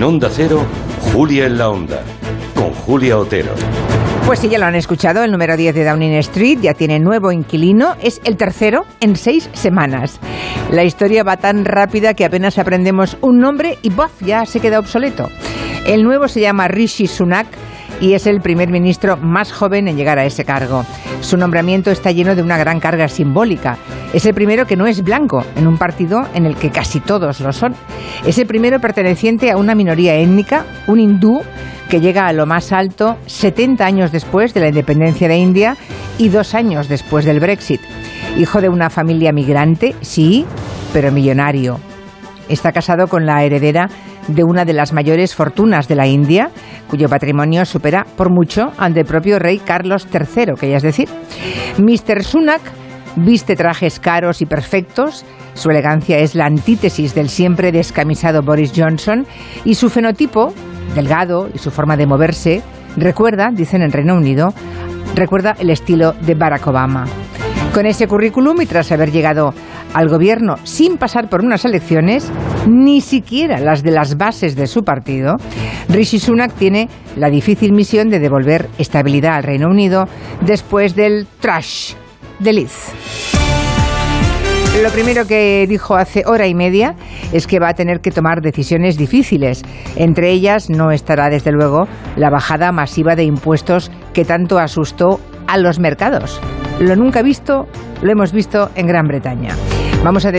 En Onda Cero, Julia en la Onda, con Julia Otero. Pues sí, ya lo han escuchado, el número 10 de Downing Street ya tiene nuevo inquilino, es el tercero en seis semanas. La historia va tan rápida que apenas aprendemos un nombre y ¡bof! ya se queda obsoleto. El nuevo se llama Rishi Sunak y es el primer ministro más joven en llegar a ese cargo. Su nombramiento está lleno de una gran carga simbólica. Es el primero que no es blanco en un partido en el que casi todos lo son. Es el primero perteneciente a una minoría étnica, un hindú que llega a lo más alto 70 años después de la independencia de India y dos años después del Brexit. Hijo de una familia migrante, sí, pero millonario. Está casado con la heredera de una de las mayores fortunas de la India, cuyo patrimonio supera por mucho al del propio rey Carlos III, que decir. Mr. Sunak viste trajes caros y perfectos, su elegancia es la antítesis del siempre descamisado Boris Johnson y su fenotipo, delgado y su forma de moverse, recuerda, dicen en Reino Unido, recuerda el estilo de Barack Obama. Con ese currículum y tras haber llegado al gobierno sin pasar por unas elecciones, ni siquiera las de las bases de su partido, Rishi Sunak tiene la difícil misión de devolver estabilidad al Reino Unido después del trash de Liz. Lo primero que dijo hace hora y media es que va a tener que tomar decisiones difíciles. Entre ellas no estará, desde luego, la bajada masiva de impuestos que tanto asustó a los mercados. Lo nunca visto, lo hemos visto en Gran Bretaña. Vamos a